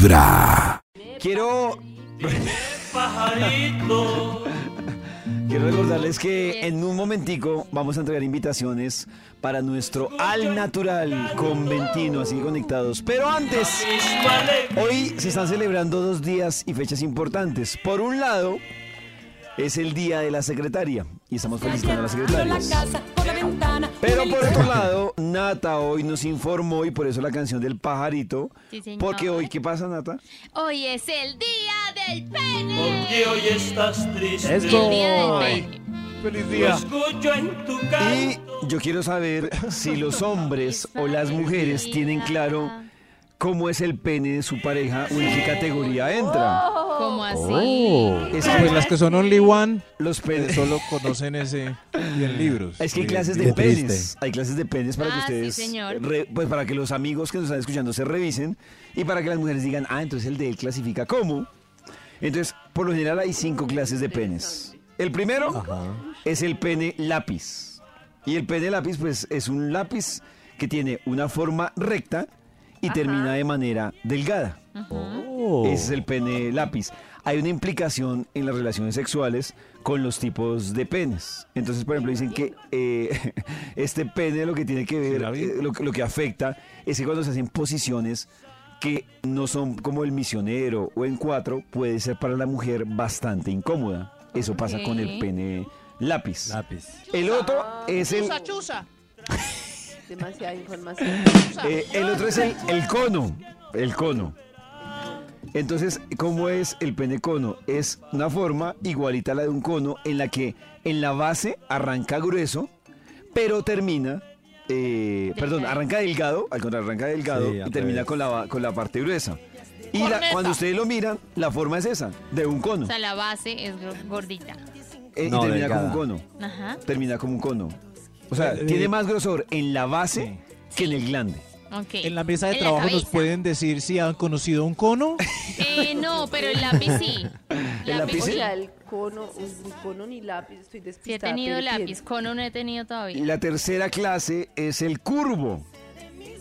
Vibra. Quiero. Quiero recordarles que en un momentico vamos a entregar invitaciones para nuestro Al Natural Conventino, así conectados. Pero antes, hoy se están celebrando dos días y fechas importantes. Por un lado, es el Día de la Secretaria y estamos felicitando a las secretarias. Pero por otro lado, Nata hoy nos informó y por eso la canción del pajarito. Sí, señor. Porque hoy, ¿qué pasa, Nata? Hoy es el día del pene. Porque hoy estás triste. El día del pene. ¡Feliz Lo día! escucho en tu Y yo quiero saber si los hombres o las mujeres tienen claro cómo es el pene de su pareja o en qué categoría entra. ¿Cómo así? Oh. Es Pues que las que son only one los penes. solo conocen ese y en libros. Es que hay clases de penes. Hay clases de penes para que Ah, sí, ustedes. señor. re- pues para que los amigos que nos están escuchando se revisen y para que las mujeres digan, ah, entonces el de él clasifica cómo. Entonces, por lo general hay cinco clases de penes. El primero es el pene lápiz. Y el pene lápiz, pues, es un lápiz que tiene una forma recta y termina de manera delgada. Oh. Ese es el pene lápiz. Hay una implicación en las relaciones sexuales con los tipos de penes. Entonces, por ejemplo, dicen que eh, este pene lo que tiene que ver, eh, lo, que- lo que afecta es que cuando se hacen posiciones que no son como el misionero o en cuatro, puede ser para la mujer bastante incómoda. Eso pasa con el pene lápiz. Lápiz. El otro es el, Demasiada información. eh, el otro es el, el cono. El cono. Entonces, ¿cómo es el pene cono? Es una forma igualita a la de un cono en la que en la base arranca grueso, pero termina, eh, perdón, arranca delgado, al contrario, arranca delgado Sí, y termina revés. con la, con la parte gruesa. Y la- cuando ustedes lo miran, la forma es esa, de un cono. O sea, la base es gor- gordita. eh, y No, termina delgada. como un cono. Ajá. Termina como un cono. O sea, Eh, tiene eh, más grosor en la base que en el glande. En la mesa de trabajo nos pueden decir si han conocido un cono. Eh, no, pero el lápiz sí. ¿El lápiz O sí? sea, el cono, un cono ni lápiz, estoy Sí he despistada. tenido lápiz, tiene- cono no he tenido todavía. La tercera clase es el curvo.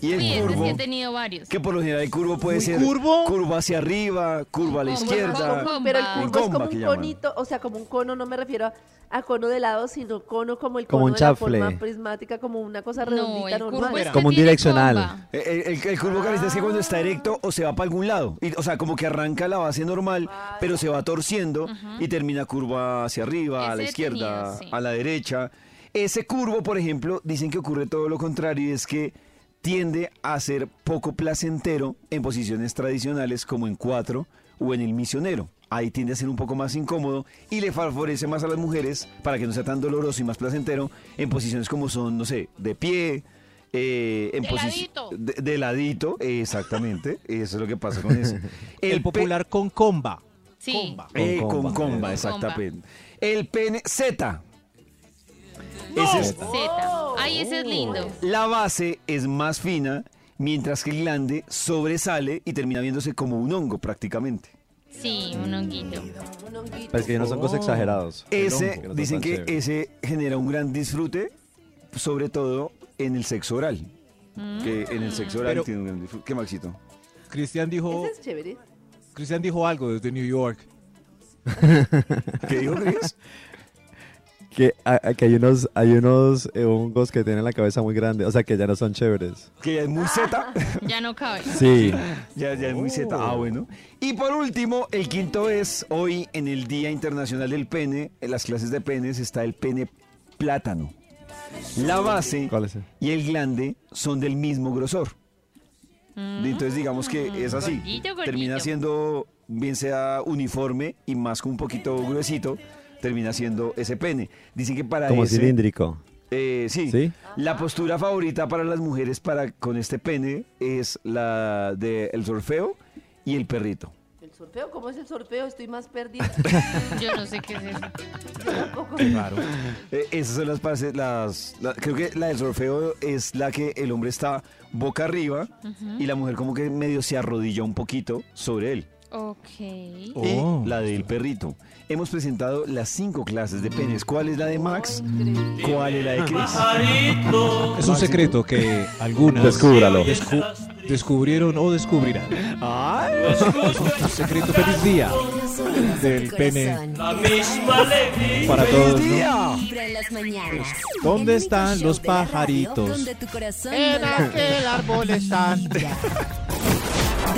Y el curvo, sí he tenido varios. que por lo general el curvo puede ¿Muy ser curvo? hacia arriba, curvo a la Como- izquierda. como- Pero el curvo es como que un conito, o sea, como un cono, no me refiero a, a cono de lado, sino cono como el Como cono un de la forma prismática, como una cosa No, redondita el curvo normal. es que Como un tiene direccional. comba. Eh, El, el- el curvo carista es que cuando está erecto o se va para algún lado. Y, o sea, como que arranca la base normal, pero se va torciendo y termina curva hacia arriba, a la izquierda, tenido, sí. a la derecha. Ese curvo, por ejemplo, dicen que ocurre todo lo contrario y es que tiende a ser poco placentero en posiciones tradicionales como en cuatro o en el misionero. Ahí tiende a ser un poco más incómodo y le favorece más a las mujeres para que no sea tan doloroso y más placentero en posiciones como son, no sé, de pie, eh, en De ladito. De, de ladito, exactamente. Eso es lo que pasa con eso. El, popular con comba. Sí. Comba. eh, Con con comba. comba, Con exactamente. El pene Z. Ese es- Z. Ay, ese es lindo. la base es más fina, mientras que el glande sobresale y termina viéndose como un hongo prácticamente. Sí, un honguito. Un honguito. Pues que ya no son cosas exagerados. Ese, Que no dicen que chéveres. ese genera un gran disfrute, sobre todo en el sexo oral. Que en el sexo oral Pero- tiene un gran disfrute. ¿Qué, Maxito? Cristian dijo, Ese es chévere. Cristian dijo algo desde New York. ¿Qué dijo, Cris? Que, a- que hay unos, hay unos eh, hongos que tienen la cabeza muy grande, o sea que ya no son chéveres. Que ya es muy Z. Ya no cabe. Sí. Ya, ya es muy Z. Ah, bueno. Y por último, el quinto es hoy en el Día Internacional del Pene, en las clases de penes está el pene plátano. La base y el glande son del mismo grosor. Entonces digamos que es así. Gordito, gordito. Termina siendo, bien sea uniforme y más con un poquito gruesito, termina siendo ese pene. Dicen que para Como ese- cilíndrico. eh, sí. ¿Sí? La postura favorita para las mujeres para con este pene es la del sorfeo y el perrito. ¿El sorfeo? ¿Cómo es el sorfeo? Estoy más perdida. Yo no sé qué es eso. Yo tampoco. Claro. Eh, esas son las partes, las, la- creo que la del sorfeo es la que el hombre está boca arriba y la mujer como que medio se arrodilla un poquito sobre él. Ok. Oh. y la del perrito. Hemos presentado las cinco clases de penes. ¿Cuál es la de Max? ¿Cuál es la de Chris? Pajarito. Es un secreto que algunas Descúbralo. descu- descubrieron o descubrirán. Un secreto feliz día del pene para todos. ¿no? ¿Dónde están los pajaritos? En aquel árbol están.